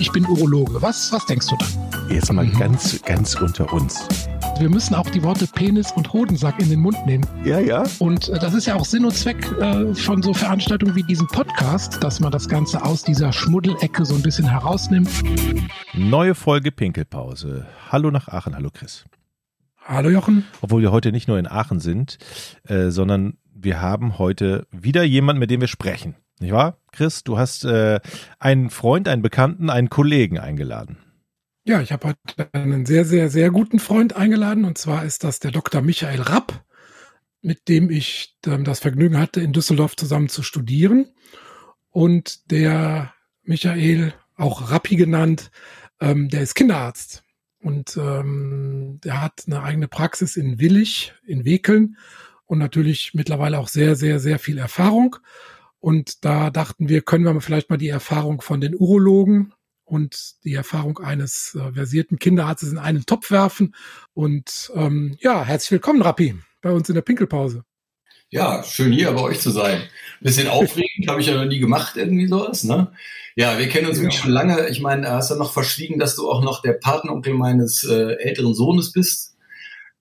ich bin Urologe. Was, was denkst du dann? Jetzt mal mhm. ganz, ganz unter uns. Wir müssen auch die Worte Penis und Hodensack in den Mund nehmen. Ja, ja. Und äh, das ist ja auch Sinn und Zweck äh, von so Veranstaltungen wie diesem Podcast, dass man das Ganze aus dieser Schmuddelecke so ein bisschen herausnimmt. Neue Folge Pinkelpause. Hallo nach Aachen. Hallo Chris. Hallo Jochen. Obwohl wir heute nicht nur in Aachen sind, äh, sondern wir haben heute wieder jemanden, mit dem wir sprechen. Nicht wahr? Chris, du hast äh, einen Freund, einen Bekannten, einen Kollegen eingeladen. Ja, ich habe heute einen sehr, sehr, sehr guten Freund eingeladen und zwar ist das der Dr. Michael Rapp, mit dem ich ähm, das Vergnügen hatte, in Düsseldorf zusammen zu studieren. Und der Michael, auch Rappi genannt, ähm, der ist Kinderarzt und ähm, der hat eine eigene Praxis in Willig, in Wekeln und natürlich mittlerweile auch sehr, sehr, sehr viel Erfahrung. Und da dachten wir, können wir vielleicht mal die Erfahrung von den Urologen und die Erfahrung eines äh, versierten Kinderarztes in einen Topf werfen. Und ähm, ja, herzlich willkommen, Rappi, bei uns in der Pinkelpause. Ja, schön hier bei euch zu sein. Bisschen aufregend, habe ich ja noch nie gemacht, irgendwie sowas, ne? Ja, wir kennen uns ja. wirklich schon lange. Ich meine, hast du noch verschwiegen, dass du auch noch der Patenonkel meines äh, älteren Sohnes bist?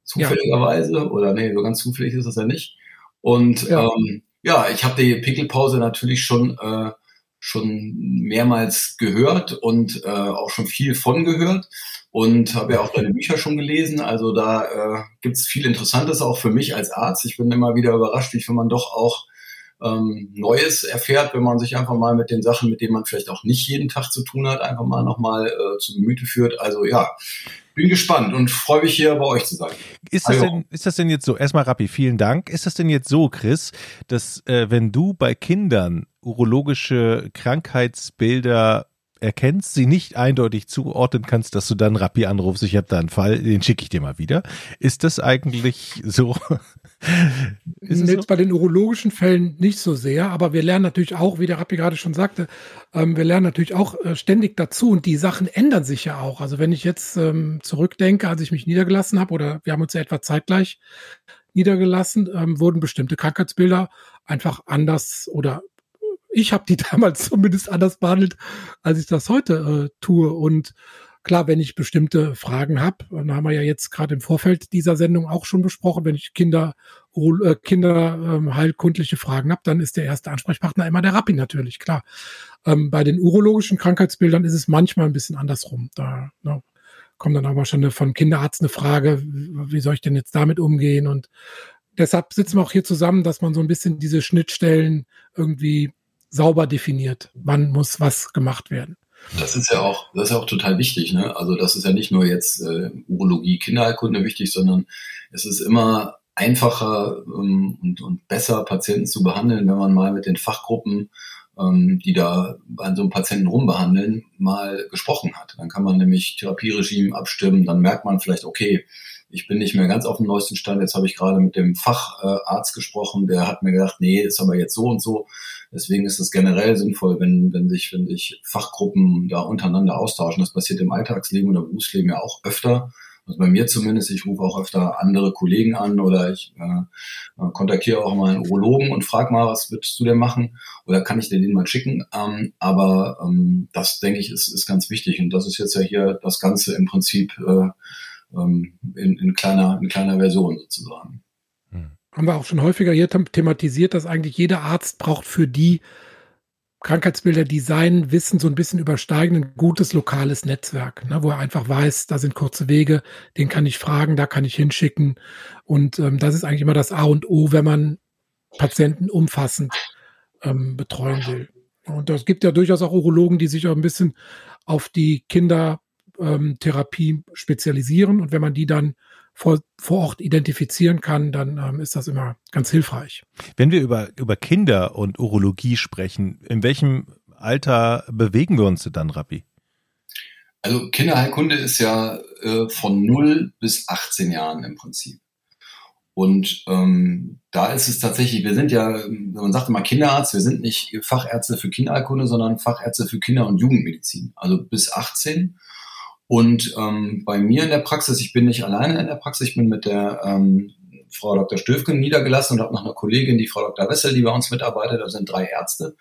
Zufälligerweise. Ja. Oder nee, so ganz zufällig ist das ja nicht. Und ja, ähm, ja ich habe die Pickelpause natürlich schon, äh, schon mehrmals gehört und äh, auch schon viel von gehört und habe ja auch deine Bücher schon gelesen. Also da äh, gibt es viel Interessantes auch für mich als Arzt. Ich bin immer wieder überrascht, wie viel man doch auch ähm, Neues erfährt, wenn man sich einfach mal mit den Sachen, mit denen man vielleicht auch nicht jeden Tag zu tun hat, einfach mal nochmal äh, zu Gemüte führt. Also ja, bin gespannt und freue mich hier bei euch zu sein. Ist das, denn, ist das denn jetzt so, erstmal Rappi, vielen Dank. Ist das denn jetzt so, Chris, dass äh, wenn du bei Kindern urologische Krankheitsbilder erkennst, sie nicht eindeutig zuordnen kannst, dass du dann Rappi anrufst, ich habe da einen Fall, den schicke ich dir mal wieder. Ist das eigentlich so? Ist Jetzt so? bei den urologischen Fällen nicht so sehr, aber wir lernen natürlich auch, wie der Rappi gerade schon sagte, ähm, wir lernen natürlich auch äh, ständig dazu und die Sachen ändern sich ja auch. Also wenn ich jetzt ähm, zurückdenke, als ich mich niedergelassen habe oder wir haben uns ja etwa zeitgleich niedergelassen, ähm, wurden bestimmte Krankheitsbilder einfach anders oder ich habe die damals zumindest anders behandelt, als ich das heute äh, tue. Und klar, wenn ich bestimmte Fragen habe, dann haben wir ja jetzt gerade im Vorfeld dieser Sendung auch schon besprochen, wenn ich Kinder, äh, Kinder ähm, heilkundliche Fragen habe, dann ist der erste Ansprechpartner immer der Rappi natürlich, klar. Ähm, bei den urologischen Krankheitsbildern ist es manchmal ein bisschen andersrum. Da ne, kommt dann aber schon eine, von Kinderarzt eine Frage, wie soll ich denn jetzt damit umgehen? Und deshalb sitzen wir auch hier zusammen, dass man so ein bisschen diese Schnittstellen irgendwie sauber definiert, wann muss was gemacht werden. Das ist ja auch, das ist ja auch total wichtig, ne? Also das ist ja nicht nur jetzt äh, Urologie, Kinderheilkunde wichtig, sondern es ist immer einfacher ähm, und, und besser Patienten zu behandeln, wenn man mal mit den Fachgruppen, ähm, die da an so einem Patienten rumbehandeln, mal gesprochen hat. Dann kann man nämlich Therapieregime abstimmen, dann merkt man vielleicht, okay, ich bin nicht mehr ganz auf dem neuesten Stand. Jetzt habe ich gerade mit dem Facharzt gesprochen, der hat mir gesagt, nee, ist aber jetzt so und so. Deswegen ist es generell sinnvoll, wenn, wenn sich, wenn sich Fachgruppen da untereinander austauschen. Das passiert im Alltagsleben oder Berufsleben ja auch öfter. Also bei mir zumindest, ich rufe auch öfter andere Kollegen an oder ich äh, kontaktiere auch mal einen Urologen und frage mal, was würdest du denn machen? Oder kann ich dir den mal schicken? Ähm, aber ähm, das, denke ich, ist, ist ganz wichtig. Und das ist jetzt ja hier das Ganze im Prinzip äh, ähm, in, in, kleiner, in kleiner Version sozusagen. Hm. Haben wir auch schon häufiger hier thematisiert, dass eigentlich jeder Arzt braucht für die Krankheitsbilder, die sein Wissen so ein bisschen übersteigen, ein gutes lokales Netzwerk, ne, wo er einfach weiß, da sind kurze Wege, den kann ich fragen, da kann ich hinschicken. Und ähm, das ist eigentlich immer das A und O, wenn man Patienten umfassend ähm, betreuen will. Und es gibt ja durchaus auch Urologen, die sich auch ein bisschen auf die Kinder ähm, Therapie spezialisieren. Und wenn man die dann vor, vor Ort identifizieren kann, dann ähm, ist das immer ganz hilfreich. Wenn wir über, über Kinder und Urologie sprechen, in welchem Alter bewegen wir uns dann, Rappi? Also Kinderheilkunde ist ja äh, von 0 bis 18 Jahren im Prinzip. Und ähm, da ist es tatsächlich, wir sind ja, man sagt immer Kinderarzt, wir sind nicht Fachärzte für Kinderheilkunde, sondern Fachärzte für Kinder- und Jugendmedizin, also bis 18. Und ähm, bei mir in der Praxis, ich bin nicht alleine in der Praxis, ich bin mit der ähm, Frau Dr. Stöfken niedergelassen und habe noch eine Kollegin, die Frau Dr. Wessel, die bei uns mitarbeitet. Da sind drei Ärzte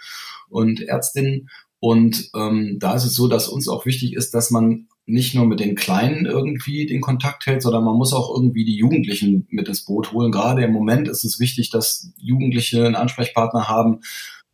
und Ärztinnen. Und ähm, da ist es so, dass uns auch wichtig ist, dass man nicht nur mit den Kleinen irgendwie den Kontakt hält, sondern man muss auch irgendwie die Jugendlichen mit ins Boot holen. Gerade im Moment ist es wichtig, dass Jugendliche einen Ansprechpartner haben,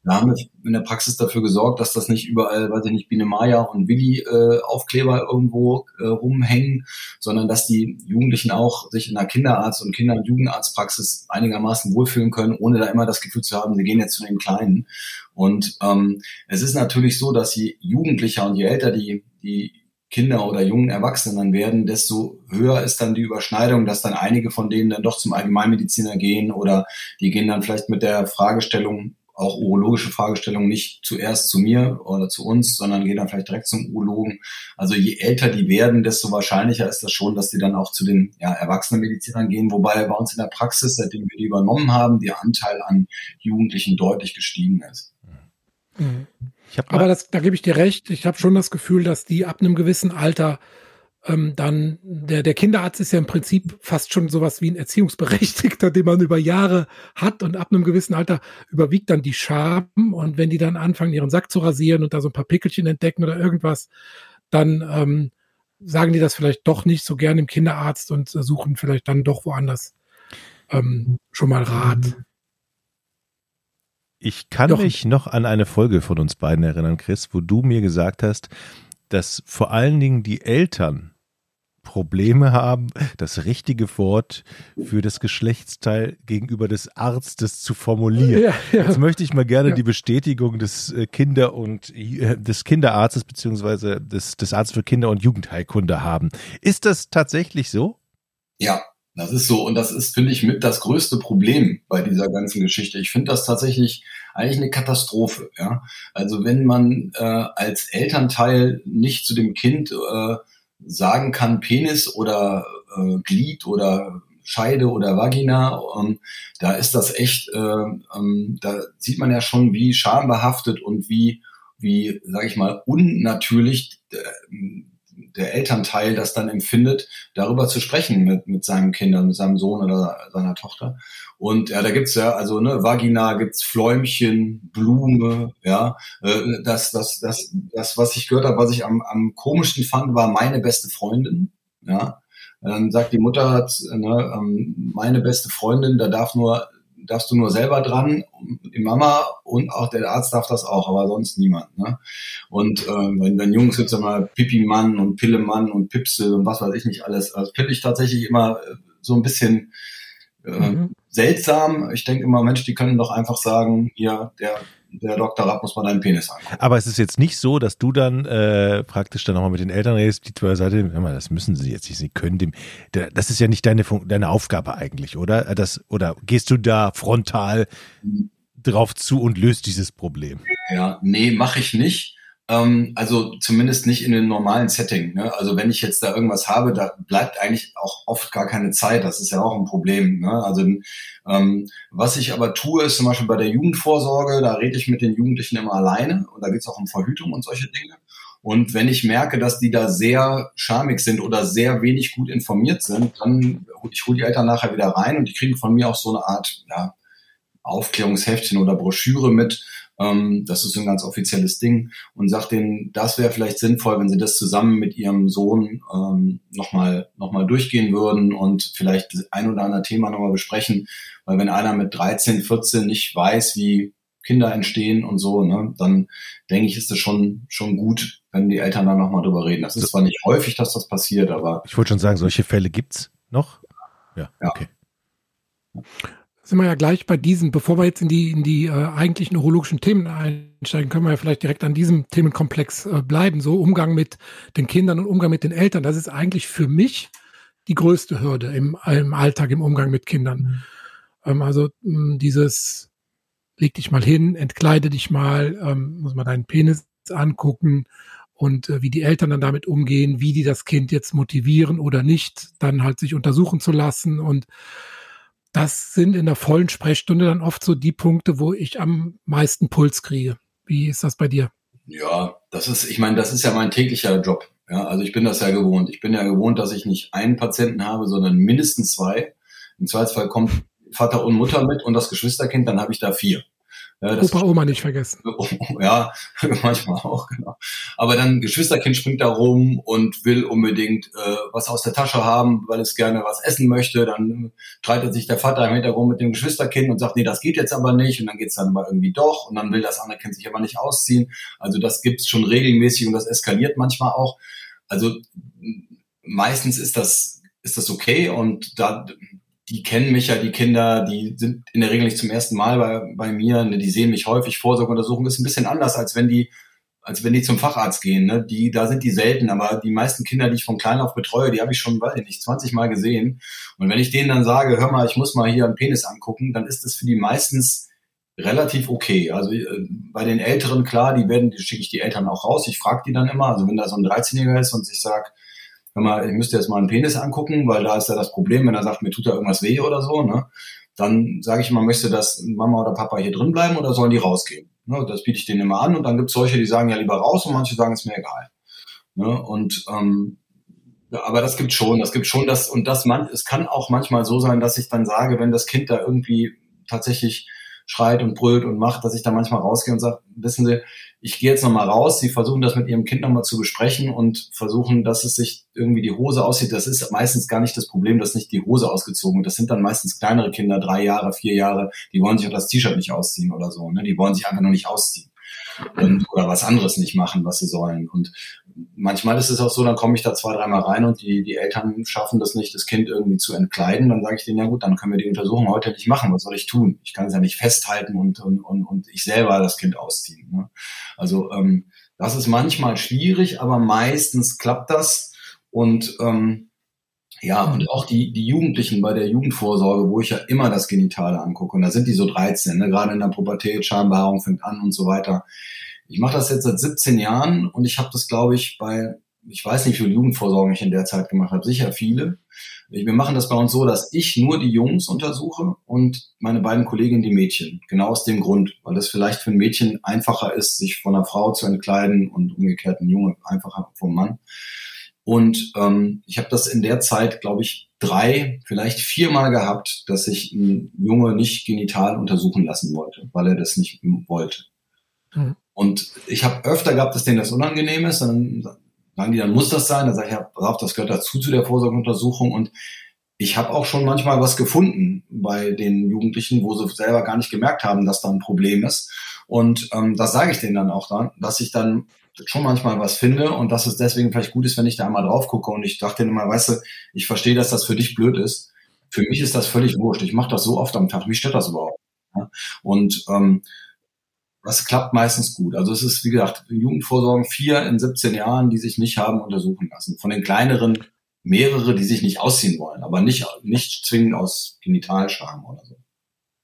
wir haben in der Praxis dafür gesorgt, dass das nicht überall, weiß ich nicht, Biene Maya und Willi äh, Aufkleber irgendwo äh, rumhängen, sondern dass die Jugendlichen auch sich in der Kinderarzt- und Kinder- und Jugendarztpraxis einigermaßen wohlfühlen können, ohne da immer das Gefühl zu haben, sie gehen jetzt zu den Kleinen. Und ähm, es ist natürlich so, dass je jugendlicher und je älter die, die Kinder oder jungen Erwachsenen dann werden, desto höher ist dann die Überschneidung, dass dann einige von denen dann doch zum Allgemeinmediziner gehen oder die gehen dann vielleicht mit der Fragestellung auch urologische Fragestellungen nicht zuerst zu mir oder zu uns, sondern gehen dann vielleicht direkt zum Urologen. Also je älter die werden, desto wahrscheinlicher ist das schon, dass die dann auch zu den ja, Erwachsenenmedizinern gehen, wobei bei uns in der Praxis, seitdem wir die übernommen haben, der Anteil an Jugendlichen deutlich gestiegen ist. Mhm. Aber das, da gebe ich dir recht. Ich habe schon das Gefühl, dass die ab einem gewissen Alter ähm, dann der, der Kinderarzt ist ja im Prinzip fast schon sowas wie ein Erziehungsberechtigter, den man über Jahre hat und ab einem gewissen Alter überwiegt dann die Scham und wenn die dann anfangen, ihren Sack zu rasieren und da so ein paar Pickelchen entdecken oder irgendwas, dann ähm, sagen die das vielleicht doch nicht so gern im Kinderarzt und suchen vielleicht dann doch woanders ähm, schon mal Rat. Ich kann doch. mich noch an eine Folge von uns beiden erinnern, Chris, wo du mir gesagt hast, dass vor allen Dingen die Eltern Probleme haben, das richtige Wort für das Geschlechtsteil gegenüber des Arztes zu formulieren. Ja, ja. Jetzt möchte ich mal gerne ja. die Bestätigung des äh, Kinder- und äh, des Kinderarztes beziehungsweise des, des Arztes für Kinder- und Jugendheilkunde haben. Ist das tatsächlich so? Ja, das ist so. Und das ist, finde ich, mit das größte Problem bei dieser ganzen Geschichte. Ich finde das tatsächlich eigentlich eine Katastrophe. Ja? Also wenn man äh, als Elternteil nicht zu dem Kind äh, sagen kann, Penis oder äh, Glied oder Scheide oder Vagina, ähm, da ist das echt, äh, ähm, da sieht man ja schon, wie schambehaftet und wie, wie, sage ich mal, unnatürlich äh, der Elternteil das dann empfindet, darüber zu sprechen mit, mit seinen Kindern, mit seinem Sohn oder seiner Tochter. Und ja, da gibt's ja, also ne, Vagina gibt's Fläumchen, Blume, ja. Äh, das, das, das, das, was ich gehört habe, was ich am, am komischsten fand, war meine beste Freundin. Ja. Dann sagt die Mutter, ne, ähm, meine beste Freundin, da darf nur darfst du nur selber dran, die Mama und auch der Arzt darf das auch, aber sonst niemand. Ne? Und ähm, wenn, wenn Jungs jetzt mal Pipi-Mann und Pille-Mann und Pipsel und was weiß ich nicht alles, also finde ich tatsächlich immer äh, so ein bisschen äh, mhm. seltsam. Ich denke immer, Mensch, die können doch einfach sagen, ja, der der Doktor Rapp muss mal deinen Penis angucken. Aber es ist jetzt nicht so, dass du dann äh, praktisch dann nochmal mit den Eltern redest, die zur Seite, mal, das müssen sie jetzt nicht, sie können dem, das ist ja nicht deine, deine Aufgabe eigentlich, oder? Das, oder gehst du da frontal drauf zu und löst dieses Problem? Ja, nee, mache ich nicht. Ähm, also zumindest nicht in einem normalen Setting. Ne? Also wenn ich jetzt da irgendwas habe, da bleibt eigentlich auch oft gar keine Zeit. Das ist ja auch ein Problem. Ne? Also ähm, was ich aber tue, ist zum Beispiel bei der Jugendvorsorge, da rede ich mit den Jugendlichen immer alleine und da geht es auch um Verhütung und solche Dinge. Und wenn ich merke, dass die da sehr schamig sind oder sehr wenig gut informiert sind, dann ich hole die Eltern nachher wieder rein und die kriegen von mir auch so eine Art ja, Aufklärungsheftchen oder Broschüre mit, ähm, das ist ein ganz offizielles Ding und sagt denen, das wäre vielleicht sinnvoll, wenn sie das zusammen mit ihrem Sohn ähm, nochmal noch mal durchgehen würden und vielleicht ein oder andere Thema nochmal besprechen. Weil wenn einer mit 13, 14 nicht weiß, wie Kinder entstehen und so, ne, dann denke ich, ist es schon, schon gut, wenn die Eltern dann nochmal drüber reden. Das ist zwar nicht häufig, dass das passiert, aber. Ich wollte schon sagen, solche Fälle gibt's noch? Ja, ja. okay sind wir ja gleich bei diesen, bevor wir jetzt in die, in die äh, eigentlichen neurologischen Themen einsteigen, können wir ja vielleicht direkt an diesem Themenkomplex äh, bleiben. So Umgang mit den Kindern und Umgang mit den Eltern. Das ist eigentlich für mich die größte Hürde im, im Alltag, im Umgang mit Kindern. Mhm. Ähm, also mh, dieses, leg dich mal hin, entkleide dich mal, ähm, muss man deinen Penis angucken und äh, wie die Eltern dann damit umgehen, wie die das Kind jetzt motivieren oder nicht, dann halt sich untersuchen zu lassen und das sind in der vollen Sprechstunde dann oft so die Punkte, wo ich am meisten Puls kriege. Wie ist das bei dir? Ja, das ist, ich meine, das ist ja mein täglicher Job. Ja, also ich bin das ja gewohnt. Ich bin ja gewohnt, dass ich nicht einen Patienten habe, sondern mindestens zwei. Im Zweifelsfall kommt Vater und Mutter mit und das Geschwisterkind, dann habe ich da vier. Ja, Opa, Oma nicht vergessen. Ja, manchmal auch, genau. Aber dann Geschwisterkind springt da rum und will unbedingt äh, was aus der Tasche haben, weil es gerne was essen möchte. Dann streitet sich der Vater im Hintergrund mit dem Geschwisterkind und sagt, nee, das geht jetzt aber nicht. Und dann geht's dann aber irgendwie doch. Und dann will das andere Kind sich aber nicht ausziehen. Also das gibt's schon regelmäßig und das eskaliert manchmal auch. Also meistens ist das, ist das okay und da die kennen mich ja, die Kinder, die sind in der Regel nicht zum ersten Mal bei, bei mir, ne, die sehen mich häufig, Vorsorgeuntersuchung ist ein bisschen anders, als wenn die, als wenn die zum Facharzt gehen. Ne? Die, da sind die selten, aber die meisten Kinder, die ich von klein auf betreue, die habe ich schon, weiß ich nicht, 20 Mal gesehen. Und wenn ich denen dann sage, hör mal, ich muss mal hier einen Penis angucken, dann ist das für die meistens relativ okay. Also äh, bei den Älteren, klar, die werden, die schicke ich die Eltern auch raus. Ich frage die dann immer, also wenn da so ein 13-Jähriger ist und sich sagt, hör mal, ich müsste jetzt mal einen Penis angucken, weil da ist ja das Problem, wenn er sagt, mir tut da irgendwas weh oder so, ne? Dann sage ich mal, möchte das Mama oder Papa hier drin bleiben oder sollen die rausgehen? Ne? Das biete ich denen immer an und dann gibt es solche, die sagen ja lieber raus und manche sagen, es mir egal. Ne? Und ähm, aber das gibt schon, das gibt schon das und das man, es kann auch manchmal so sein, dass ich dann sage, wenn das Kind da irgendwie tatsächlich schreit und brüllt und macht, dass ich da manchmal rausgehe und sage, wissen Sie, ich gehe jetzt nochmal raus, Sie versuchen das mit Ihrem Kind nochmal zu besprechen und versuchen, dass es sich irgendwie die Hose aussieht. Das ist meistens gar nicht das Problem, dass nicht die Hose ausgezogen wird. Das sind dann meistens kleinere Kinder, drei Jahre, vier Jahre, die wollen sich auch das T-Shirt nicht ausziehen oder so. Ne? Die wollen sich einfach nur nicht ausziehen und, oder was anderes nicht machen, was sie sollen. Und manchmal ist es auch so, dann komme ich da zwei, dreimal rein und die, die Eltern schaffen das nicht, das Kind irgendwie zu entkleiden. Dann sage ich denen, ja gut, dann können wir die Untersuchung heute nicht machen. Was soll ich tun? Ich kann es ja nicht festhalten und, und, und, und ich selber das Kind ausziehen. Ne? Also ähm, das ist manchmal schwierig, aber meistens klappt das. Und ähm, ja, und auch die, die Jugendlichen bei der Jugendvorsorge, wo ich ja immer das Genitale angucke, und da sind die so 13, ne? gerade in der Pubertät, Schambehaarung fängt an und so weiter. Ich mache das jetzt seit 17 Jahren und ich habe das, glaube ich, bei, ich weiß nicht, wie viele Jugendvorsorgen ich in der Zeit gemacht habe, sicher viele. Wir machen das bei uns so, dass ich nur die Jungs untersuche und meine beiden Kolleginnen die Mädchen. Genau aus dem Grund, weil das vielleicht für ein Mädchen einfacher ist, sich von einer Frau zu entkleiden und umgekehrt ein Junge einfacher vom Mann. Und ähm, ich habe das in der Zeit, glaube ich, drei, vielleicht viermal gehabt, dass ich ein Junge nicht genital untersuchen lassen wollte, weil er das nicht wollte. Mhm. Und ich habe öfter gehabt, dass denen das unangenehm ist. Dann sagen die, dann muss das sein. Dann sage ich, ja, brav, das gehört dazu zu der Vorsorgeuntersuchung. Und ich habe auch schon manchmal was gefunden bei den Jugendlichen, wo sie selber gar nicht gemerkt haben, dass da ein Problem ist. Und ähm, das sage ich denen dann auch dann, dass ich dann schon manchmal was finde und dass es deswegen vielleicht gut ist, wenn ich da einmal drauf gucke und ich dachte immer, weißt du, ich verstehe, dass das für dich blöd ist. Für mich ist das völlig wurscht. Ich mache das so oft am Tag. Mich stört das überhaupt. Und ähm, das klappt meistens gut. Also es ist, wie gesagt, Jugendvorsorgen vier in 17 Jahren, die sich nicht haben untersuchen lassen. Von den kleineren mehrere, die sich nicht ausziehen wollen, aber nicht, nicht zwingend aus Genitalscham oder so.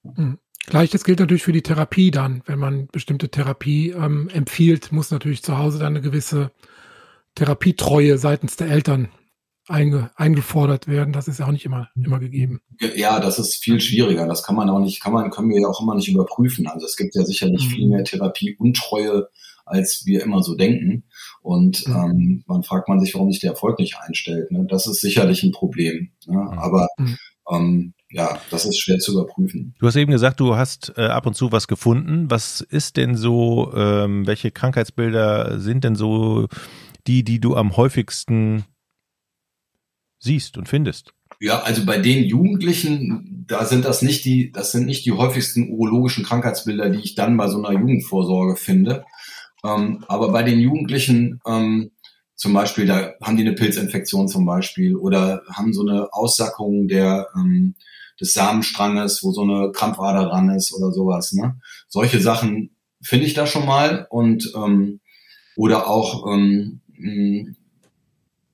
Mhm. Gleiches gilt natürlich für die Therapie dann. Wenn man bestimmte Therapie ähm, empfiehlt, muss natürlich zu Hause dann eine gewisse Therapietreue seitens der Eltern einge, eingefordert werden. Das ist ja auch nicht immer, immer gegeben. Ja, das ist viel schwieriger. Das kann man auch nicht, kann man, können wir ja auch immer nicht überprüfen. Also es gibt ja sicherlich mhm. viel mehr Therapieuntreue, als wir immer so denken. Und mhm. ähm, man fragt man sich, warum sich der Erfolg nicht einstellt. Ne? Das ist sicherlich ein Problem. Ne? Mhm. Aber mhm. ähm, ja, das ist schwer zu überprüfen. Du hast eben gesagt, du hast äh, ab und zu was gefunden. Was ist denn so, ähm, welche Krankheitsbilder sind denn so die, die du am häufigsten siehst und findest? Ja, also bei den Jugendlichen, da sind das nicht die, das sind nicht die häufigsten urologischen Krankheitsbilder, die ich dann bei so einer Jugendvorsorge finde. Ähm, aber bei den Jugendlichen ähm, zum Beispiel, da haben die eine Pilzinfektion zum Beispiel oder haben so eine Aussackung der ähm, des Samenstranges, wo so eine Krampfader dran ist oder sowas. Ne? Solche Sachen finde ich da schon mal und ähm, oder auch ähm,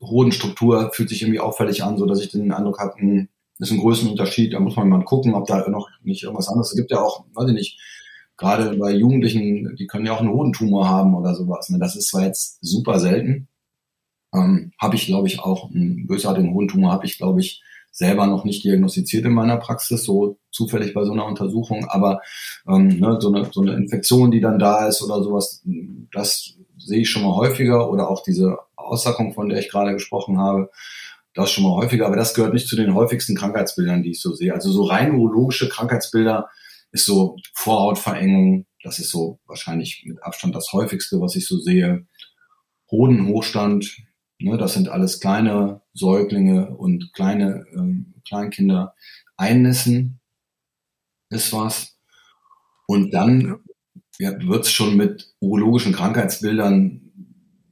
Hodenstruktur fühlt sich irgendwie auffällig an, so dass ich den Eindruck habe, hm, ist ein Größenunterschied. Da muss man mal gucken, ob da noch nicht irgendwas anderes. Es gibt ja auch, weiß ich nicht, gerade bei Jugendlichen, die können ja auch einen Hodentumor haben oder sowas. Ne? Das ist zwar jetzt super selten. Ähm, habe ich, glaube ich, auch einen bösartigen Hodentumor, habe ich, glaube ich, selber noch nicht diagnostiziert in meiner Praxis, so zufällig bei so einer Untersuchung, aber ähm, ne, so, eine, so eine Infektion, die dann da ist oder sowas, das sehe ich schon mal häufiger oder auch diese Aussackung, von der ich gerade gesprochen habe, das schon mal häufiger, aber das gehört nicht zu den häufigsten Krankheitsbildern, die ich so sehe. Also so rein urologische Krankheitsbilder ist so Vorhautverengung, das ist so wahrscheinlich mit Abstand das häufigste, was ich so sehe. Hodenhochstand, ne, das sind alles kleine Säuglinge und kleine ähm, Kleinkinder. Einnässen ist was. Und dann ja, wird es schon mit urologischen Krankheitsbildern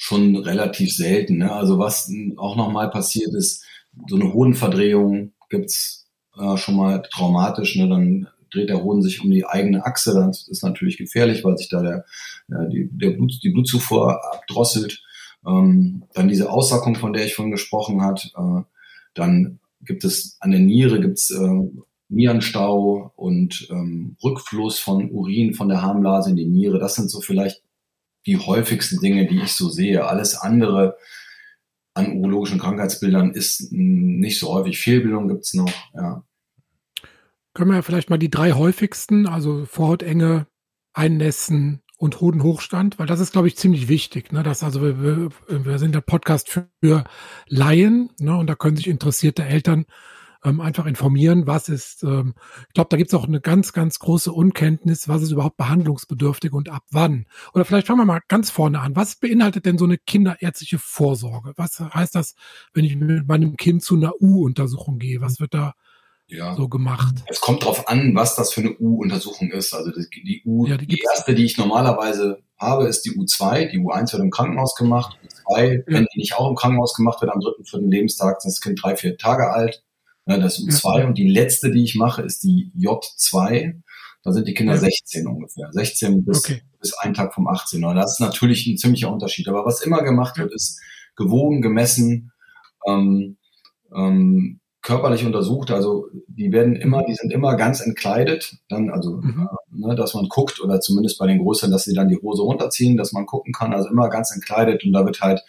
schon relativ selten. Ne? Also was auch nochmal passiert ist, so eine Hodenverdrehung gibt's äh, schon mal traumatisch. Ne? Dann dreht der Hoden sich um die eigene Achse. Das ist natürlich gefährlich, weil sich da der, äh, die, der Blut, die Blutzufuhr abdrosselt. Ähm, dann diese Aussackung, von der ich vorhin gesprochen hat. Äh, dann gibt es an der Niere gibt's äh, Nierenstau und ähm, Rückfluss von Urin von der Harnblase in die Niere. Das sind so vielleicht die häufigsten Dinge, die ich so sehe. Alles andere an urologischen Krankheitsbildern ist nicht so häufig. Fehlbildung gibt's noch, ja. Können wir vielleicht mal die drei häufigsten, also Vorhautenge, Einnässen und Hodenhochstand, weil das ist, glaube ich, ziemlich wichtig. Ne? Das also wir, wir sind der Podcast für Laien, ne? und da können sich interessierte Eltern ähm, einfach informieren, was ist, ähm, ich glaube, da gibt es auch eine ganz, ganz große Unkenntnis, was ist überhaupt behandlungsbedürftig und ab wann. Oder vielleicht fangen wir mal ganz vorne an. Was beinhaltet denn so eine kinderärztliche Vorsorge? Was heißt das, wenn ich mit meinem Kind zu einer U-Untersuchung gehe? Was wird da ja. so gemacht? Es kommt drauf an, was das für eine U-Untersuchung ist. Also die, die U, ja, die, die erste, die ich normalerweise habe, ist die U2. Die U1 wird im Krankenhaus gemacht. U2, ja. wenn die nicht auch im Krankenhaus gemacht wird, am dritten, vierten Lebenstag ist das Kind drei, vier Tage alt. Ja, das U2 ja. und die letzte, die ich mache, ist die J2. Da sind die Kinder ja. 16 ungefähr. 16 bis, okay. bis ein Tag vom 18. Und das ist natürlich ein ziemlicher Unterschied. Aber was immer gemacht wird, ist gewogen, gemessen, ähm, ähm, körperlich untersucht. Also die werden immer, die sind immer ganz entkleidet. Dann, also, mhm. äh, ne, dass man guckt, oder zumindest bei den Größeren, dass sie dann die Hose runterziehen, dass man gucken kann. Also immer ganz entkleidet und da wird halt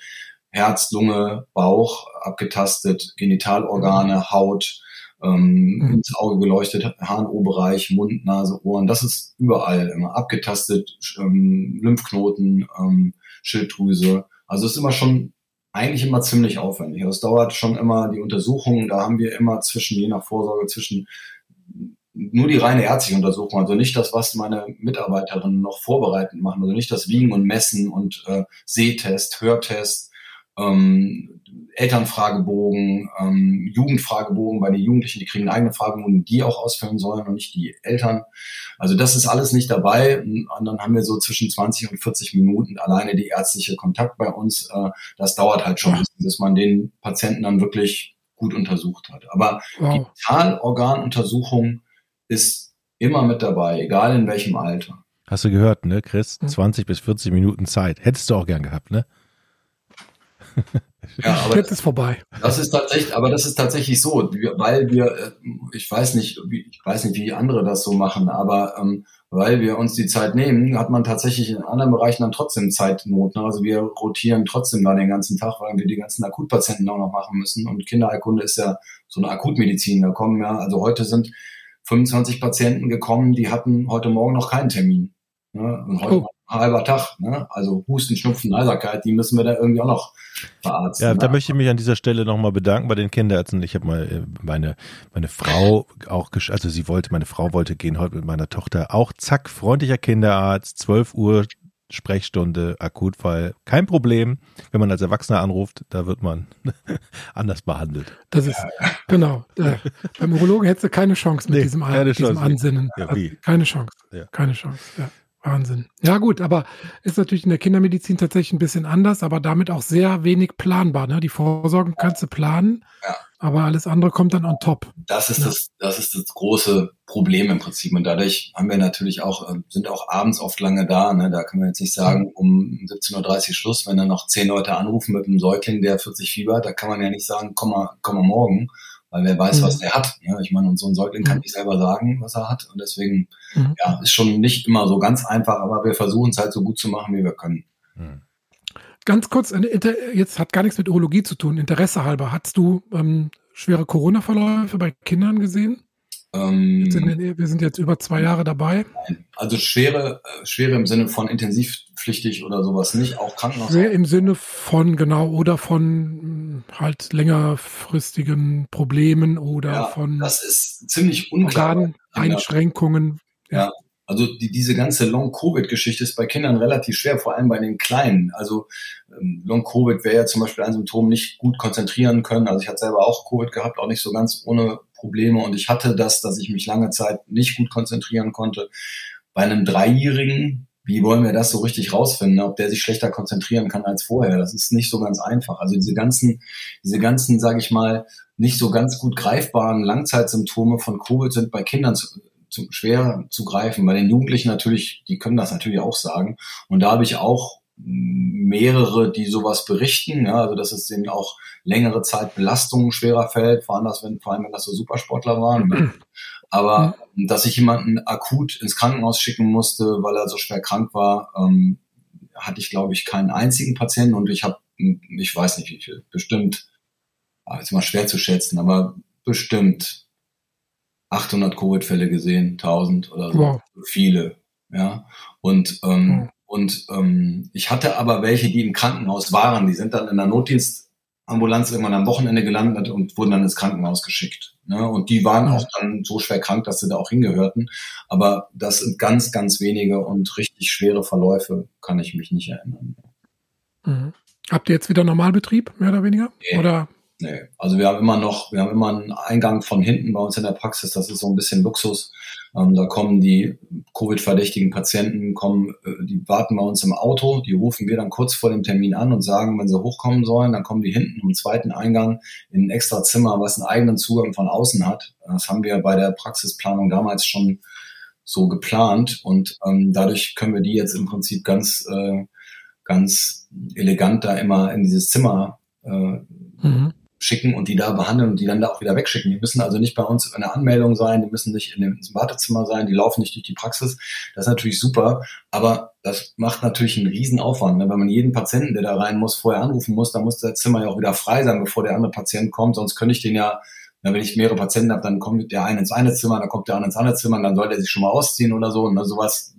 Herz, Lunge, Bauch abgetastet, Genitalorgane. Haut, ähm, mhm. ins Auge geleuchtet, Harnoberbereich, Mund, Nase, Ohren. Das ist überall immer abgetastet, ähm, Lymphknoten, ähm, Schilddrüse. Also es ist immer schon eigentlich immer ziemlich aufwendig. Es dauert schon immer die Untersuchung. Da haben wir immer zwischen, je nach Vorsorge, zwischen nur die reine ärztliche Untersuchung, also nicht das, was meine Mitarbeiterinnen noch vorbereitend machen, also nicht das Wiegen und Messen und äh, Sehtest, Hörtest, ähm, Elternfragebogen, ähm, Jugendfragebogen, weil die Jugendlichen, die kriegen einen eigenen Fragebogen, die auch ausfüllen sollen und nicht die Eltern. Also das ist alles nicht dabei. Und dann haben wir so zwischen 20 und 40 Minuten alleine die ärztliche Kontakt bei uns. Äh, das dauert halt schon, bis man den Patienten dann wirklich gut untersucht hat. Aber wow. Vitalorganuntersuchung ist immer mit dabei, egal in welchem Alter. Hast du gehört, ne, Chris? 20 bis 40 Minuten Zeit. Hättest du auch gern gehabt, ne? Ja, aber Jetzt ist vorbei. Das ist tatsächlich, aber das ist tatsächlich so, weil wir, äh, ich weiß nicht, ich weiß nicht, wie andere das so machen, aber ähm, weil wir uns die Zeit nehmen, hat man tatsächlich in anderen Bereichen dann trotzdem Zeitnot. Ne? Also wir rotieren trotzdem da den ganzen Tag, weil wir die ganzen Akutpatienten auch noch machen müssen. Und Kinderheilkunde ist ja so eine Akutmedizin. Da kommen ja, also heute sind 25 Patienten gekommen, die hatten heute Morgen noch keinen Termin. Ne? Und heute oh halber Tag. Ne? Also Husten, Schnupfen, Heiserkeit, die müssen wir da irgendwie auch noch verarzten. Ja, da ne? möchte ich mich an dieser Stelle nochmal bedanken bei den Kinderärzten. Ich habe mal äh, meine, meine Frau auch, also sie wollte, meine Frau wollte gehen heute mit meiner Tochter. Auch zack, freundlicher Kinderarzt, 12 Uhr Sprechstunde, Akutfall, kein Problem. Wenn man als Erwachsener anruft, da wird man anders behandelt. Das ist, genau. Äh, beim Urologen hättest du keine Chance mit nee, diesem, diesem Ansinnen. Ja, also, keine Chance. Ja. Keine Chance, ja. Wahnsinn. Ja gut, aber ist natürlich in der Kindermedizin tatsächlich ein bisschen anders, aber damit auch sehr wenig planbar. Ne? Die Vorsorgen kannst du planen, ja. aber alles andere kommt dann on top. Das ist ja. das, das ist das große Problem im Prinzip. Und dadurch haben wir natürlich auch, äh, sind auch abends oft lange da. Ne? Da können wir jetzt nicht sagen, um 17.30 Uhr Schluss, wenn dann noch zehn Leute anrufen mit einem Säugling, der 40 Fieber, da kann man ja nicht sagen, komm mal, komm mal morgen weil wer weiß, mhm. was der hat. Ja, ich meine, und so ein Säugling kann mhm. nicht selber sagen, was er hat. Und deswegen, mhm. ja, ist schon nicht immer so ganz einfach, aber wir versuchen es halt so gut zu machen, wie wir können. Mhm. Ganz kurz, jetzt hat gar nichts mit Urologie zu tun. Interesse halber, hast du ähm, schwere Corona-Verläufe bei Kindern gesehen? Ähm, wir sind jetzt über zwei Jahre dabei. Also schwere, schwere im Sinne von intensivpflichtig oder sowas nicht, auch Krankenhaus. Schwer im Sinne von, genau, oder von hm, halt längerfristigen Problemen oder ja, von das ist ziemlich unklar. Einschränkungen. Ja. ja. Also die, diese ganze Long-Covid-Geschichte ist bei Kindern relativ schwer, vor allem bei den Kleinen. Also ähm, Long-Covid wäre ja zum Beispiel ein Symptom, nicht gut konzentrieren können. Also ich hatte selber auch Covid gehabt, auch nicht so ganz ohne Probleme. Und ich hatte das, dass ich mich lange Zeit nicht gut konzentrieren konnte. Bei einem Dreijährigen, wie wollen wir das so richtig rausfinden, ob der sich schlechter konzentrieren kann als vorher? Das ist nicht so ganz einfach. Also diese ganzen, diese ganzen, sage ich mal, nicht so ganz gut greifbaren Langzeitsymptome von Covid sind bei Kindern zu, zu, schwer zu greifen. Bei den Jugendlichen natürlich, die können das natürlich auch sagen. Und da habe ich auch mehrere, die sowas berichten, ja, also dass es denen auch längere Zeit Belastungen schwerer fällt, vor allem, wenn, vor allem wenn das so Supersportler waren. Ne? Aber mhm. dass ich jemanden akut ins Krankenhaus schicken musste, weil er so schwer krank war, ähm, hatte ich, glaube ich, keinen einzigen Patienten und ich habe, ich weiß nicht wie viel, bestimmt, ah, ist mal schwer zu schätzen, aber bestimmt 800 Covid-Fälle gesehen, 1000 oder so, wow. viele, ja. Und ähm, wow. Und ähm, ich hatte aber welche, die im Krankenhaus waren, die sind dann in der Notdienstambulanz irgendwann am Wochenende gelandet und wurden dann ins Krankenhaus geschickt. Ne? Und die waren auch dann so schwer krank, dass sie da auch hingehörten. Aber das sind ganz, ganz wenige und richtig schwere Verläufe, kann ich mich nicht erinnern. Mhm. Habt ihr jetzt wieder Normalbetrieb, mehr oder weniger? Nee. Oder Nee, also wir haben immer noch, wir haben immer einen Eingang von hinten bei uns in der Praxis, das ist so ein bisschen Luxus. Ähm, da kommen die Covid-verdächtigen Patienten, kommen, äh, die warten bei uns im Auto, die rufen wir dann kurz vor dem Termin an und sagen, wenn sie hochkommen sollen, dann kommen die hinten im zweiten Eingang in ein extra Zimmer, was einen eigenen Zugang von außen hat. Das haben wir bei der Praxisplanung damals schon so geplant. Und ähm, dadurch können wir die jetzt im Prinzip ganz, äh, ganz elegant da immer in dieses Zimmer äh, mhm schicken und die da behandeln und die dann da auch wieder wegschicken. Die müssen also nicht bei uns in der Anmeldung sein, die müssen nicht in dem Wartezimmer sein, die laufen nicht durch die Praxis. Das ist natürlich super, aber das macht natürlich einen riesen Aufwand. Ne? Wenn man jeden Patienten, der da rein muss, vorher anrufen muss, dann muss das Zimmer ja auch wieder frei sein, bevor der andere Patient kommt, sonst könnte ich den ja wenn ich mehrere Patienten habe, dann kommt der eine ins eine Zimmer, dann kommt der andere ins andere Zimmer, dann soll der sich schon mal ausziehen oder so. Und ne? sowas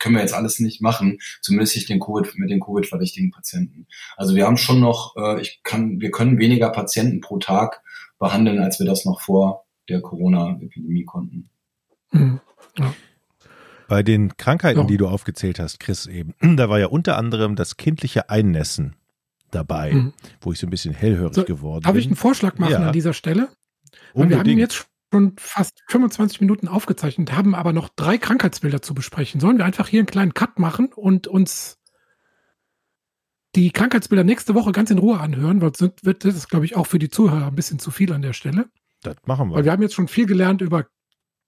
können wir jetzt alles nicht machen, zumindest nicht den COVID, mit den Covid-verdächtigen Patienten. Also wir haben schon noch, äh, ich kann, wir können weniger Patienten pro Tag behandeln, als wir das noch vor der Corona-Epidemie konnten. Mhm. Ja. Bei den Krankheiten, ja. die du aufgezählt hast, Chris, eben, da war ja unter anderem das kindliche Einnässen dabei, mhm. wo ich so ein bisschen hellhörig so, geworden darf bin. Darf ich einen Vorschlag machen ja. an dieser Stelle? wir haben jetzt schon fast 25 Minuten aufgezeichnet, haben aber noch drei Krankheitsbilder zu besprechen. Sollen wir einfach hier einen kleinen Cut machen und uns die Krankheitsbilder nächste Woche ganz in Ruhe anhören, weil sonst wird das, glaube ich, auch für die Zuhörer ein bisschen zu viel an der Stelle. Das machen wir. Weil wir haben jetzt schon viel gelernt über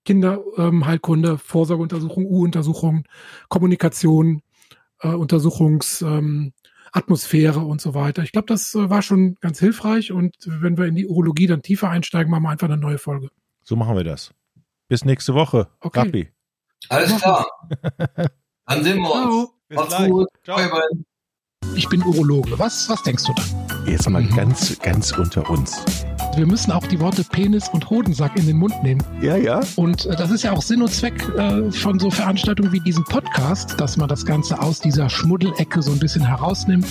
Kinderheilkunde, ähm, Vorsorgeuntersuchung, U-Untersuchung, Kommunikation, äh, Untersuchungsatmosphäre ähm, und so weiter. Ich glaube, das äh, war schon ganz hilfreich und wenn wir in die Urologie dann tiefer einsteigen, machen wir einfach eine neue Folge. So machen wir das. Bis nächste Woche. Okay. Rappi. Alles klar. Dann sehen wir uns. Macht's gut. Ciao. Bye, bye. Ich bin Urologe. Was, was denkst du da? Jetzt mal mhm. ganz, ganz unter uns. Wir müssen auch die Worte Penis und Hodensack in den Mund nehmen. Ja, ja. Und äh, das ist ja auch Sinn und Zweck äh, von so Veranstaltungen wie diesem Podcast, dass man das Ganze aus dieser Schmuddelecke so ein bisschen herausnimmt.